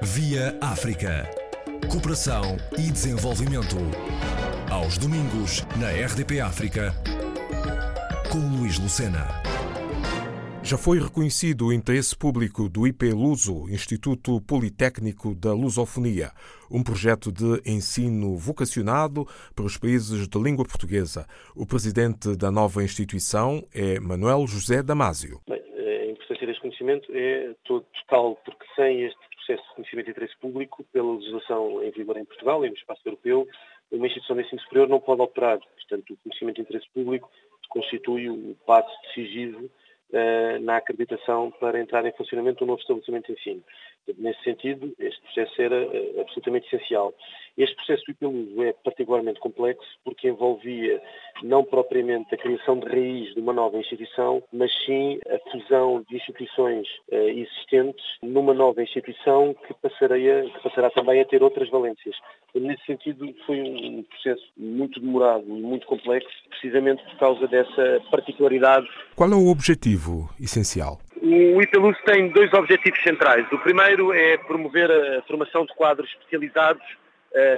Via África. Cooperação e desenvolvimento. Aos domingos, na RDP África, com Luís Lucena. Já foi reconhecido o interesse público do IP Luso, Instituto Politécnico da Lusofonia, um projeto de ensino vocacionado para os países de língua portuguesa. O presidente da nova instituição é Manuel José Damásio. Bem, a importância deste conhecimento é total, porque sem este processo de conhecimento de interesse público, pela legislação em vigor em Portugal e no espaço europeu, uma instituição de ensino superior não pode operar. Portanto, o conhecimento de interesse público constitui o passo decisivo uh, na acreditação para entrar em funcionamento do novo estabelecimento de ensino. Nesse sentido, este processo era uh, absolutamente essencial. Este processo do IPLUSO é particularmente complexo porque envolvia não propriamente a criação de raiz de uma nova instituição, mas sim a fusão de instituições uh, existentes numa nova instituição que, passaria, que passará também a ter outras valências. Nesse sentido, foi um processo muito demorado e muito complexo, precisamente por causa dessa particularidade. Qual é o objetivo essencial? O IPLUS tem dois objetivos centrais. O primeiro é promover a formação de quadros especializados, eh,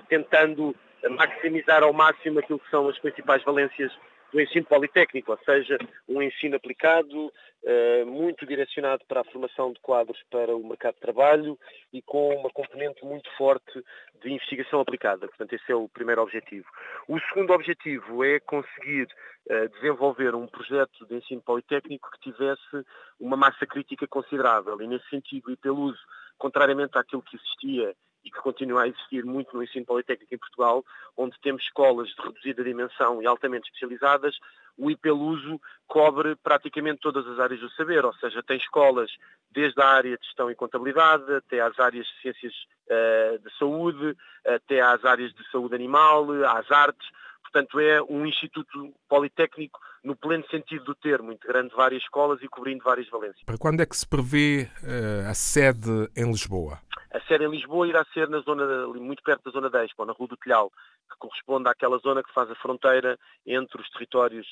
tentando maximizar ao máximo aquilo que são as principais valências do ensino politécnico, ou seja, um ensino aplicado, eh, muito direcionado para a formação de quadros para o mercado de trabalho e com uma componente muito forte de investigação aplicada. Portanto, esse é o primeiro objetivo. O segundo objetivo é conseguir eh, desenvolver um projeto de ensino politécnico que tivesse uma massa crítica considerável. E, nesse sentido, o IPELUSO, contrariamente àquilo que existia e que continua a existir muito no ensino politécnico em Portugal, onde temos escolas de reduzida dimensão e altamente especializadas, o IPELUSO cobre praticamente todas as áreas do saber, ou seja, tem escolas desde a área de gestão e contabilidade, até às áreas de ciências uh, de saúde, até às áreas de saúde animal, às artes, Portanto, é um instituto politécnico no pleno sentido do termo, integrando várias escolas e cobrindo várias valências. Para quando é que se prevê uh, a sede em Lisboa? A sede em Lisboa irá ser na zona, muito perto da zona da Expo, na Rua do Telhal, que corresponde àquela zona que faz a fronteira entre os territórios,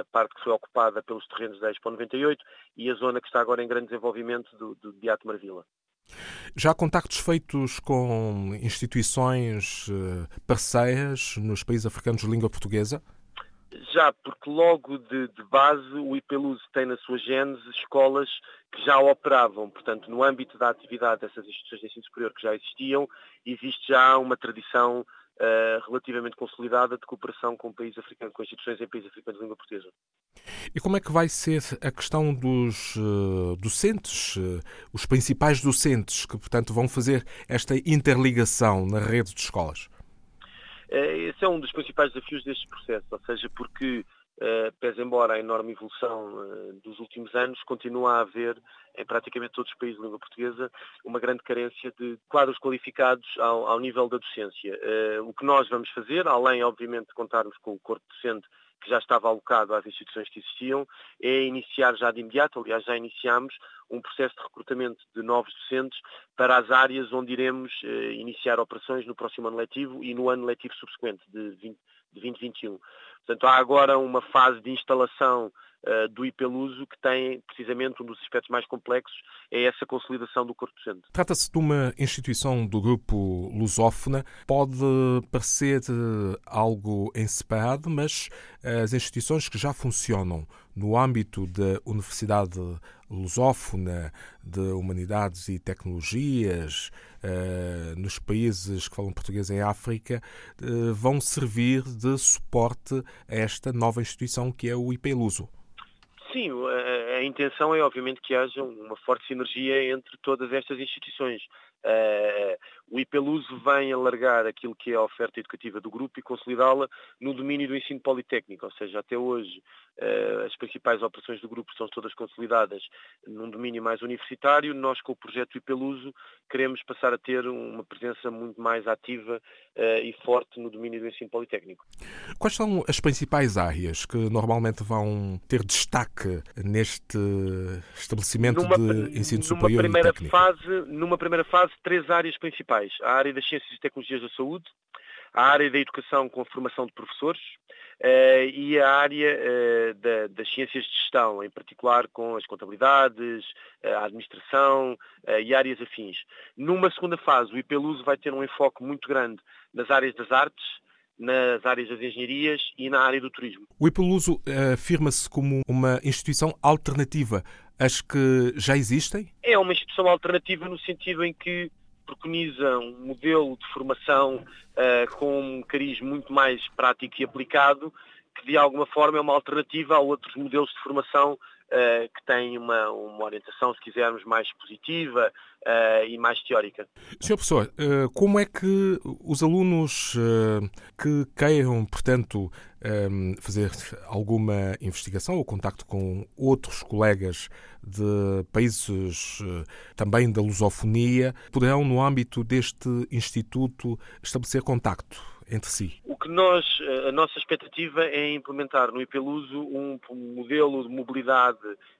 a parte que foi ocupada pelos terrenos da Expo 98 e a zona que está agora em grande desenvolvimento do, do Beato Marvila. Já há contactos feitos com instituições eh, parceiras nos países africanos de língua portuguesa? Já, porque logo de, de base o IPELUS tem na sua gênese escolas que já operavam, portanto, no âmbito da atividade dessas instituições de ensino superior que já existiam, existe já uma tradição relativamente consolidada de cooperação com países africanos, com instituições em países africanos de língua portuguesa. E como é que vai ser a questão dos uh, docentes, uh, os principais docentes que, portanto, vão fazer esta interligação na rede de escolas? Esse é um dos principais desafios deste processo, ou seja, porque Uh, pese embora a enorme evolução uh, dos últimos anos, continua a haver em praticamente todos os países de língua portuguesa uma grande carência de quadros qualificados ao, ao nível da docência. Uh, o que nós vamos fazer, além obviamente de contarmos com o corpo docente que já estava alocado às instituições que existiam, é iniciar já de imediato, aliás já iniciamos, um processo de recrutamento de novos docentes para as áreas onde iremos iniciar operações no próximo ano letivo e no ano letivo subsequente, de, 20, de 2021. Portanto, há agora uma fase de instalação uh, do IPELUSO que tem precisamente um dos aspectos mais complexos, é essa consolidação do corpo docente. Trata-se de uma instituição do grupo lusófona, pode parecer eh, algo em separado, mas as instituições que já funcionam no âmbito da Universidade Lusófona de Humanidades e Tecnologias, uh, nos países que falam português em África, uh, vão servir de suporte a esta nova instituição que é o IPLUSO. Sim, a, a intenção é obviamente que haja uma forte sinergia entre todas estas instituições. Uh, o IPELUSO vem alargar aquilo que é a oferta educativa do grupo e consolidá-la no domínio do ensino politécnico, ou seja, até hoje uh, as principais operações do grupo são todas consolidadas num domínio mais universitário. Nós, com o projeto IPELUSO, queremos passar a ter uma presença muito mais ativa uh, e forte no domínio do ensino politécnico. Quais são as principais áreas que normalmente vão ter destaque neste estabelecimento numa, de ensino superior numa primeira? Fase, numa primeira fase, três áreas principais. A área das ciências e tecnologias da saúde, a área da educação com a formação de professores uh, e a área uh, da, das ciências de gestão, em particular com as contabilidades, a administração e áreas afins. Numa segunda fase, o IPLUSO vai ter um enfoque muito grande nas áreas das artes, nas áreas das engenharias e na área do turismo. O IPLUSO afirma-se como uma instituição alternativa às que já existem? É uma instituição alternativa no sentido em que preconiza um modelo de formação uh, com um cariz muito mais prático e aplicado, que de alguma forma é uma alternativa a outros modelos de formação que têm uma, uma orientação, se quisermos, mais positiva uh, e mais teórica. Senhor Professor, como é que os alunos que queiram, portanto, fazer alguma investigação ou contacto com outros colegas de países eh, também da lusofonia, poderão, no âmbito deste Instituto, estabelecer contacto entre si? O que nós, eh, a nossa expectativa é implementar no IPELUSO um modelo de mobilidade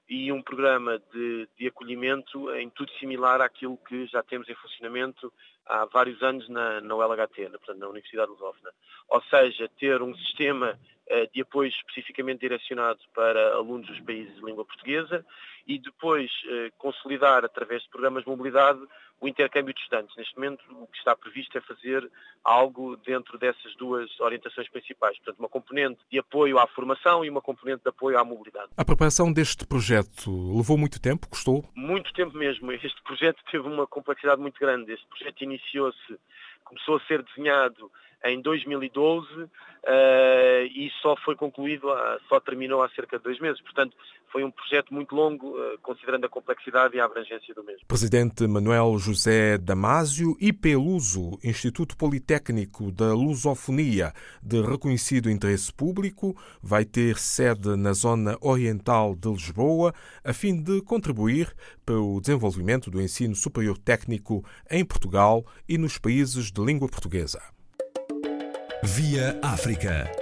e um programa de, de, acolhimento em tudo similar àquilo que já temos em funcionamento há vários anos na, na ULHT, na, portanto, na Universidade Lusófona. Ou seja, ter um sistema eh, de apoio especificamente direcionado para alunos dos países de língua portuguesa e depois eh, consolidar, através de programas de mobilidade, o intercâmbio de estudantes. Neste momento, o que está previsto é fazer algo dentro dessas duas orientações principais. Portanto, uma componente de apoio à formação e uma componente de apoio à mobilidade. A preparação deste projeto levou muito tempo? Custou? Muito tempo mesmo. Este projeto teve uma complexidade muito grande. Este projeto iniciou-se, começou a ser desenhado em 2012 uh, e só foi concluído, só terminou há cerca de dois meses. Portanto, foi um projeto muito longo, uh, considerando a complexidade e a abrangência do mesmo. Presidente Manuel José Damásio, IPLUSO, Instituto Politécnico da Lusofonia, de reconhecido interesse público, vai ter sede na zona oriental de Lisboa, a fim de contribuir para o desenvolvimento do ensino superior técnico em Portugal e nos países de língua portuguesa. Via África.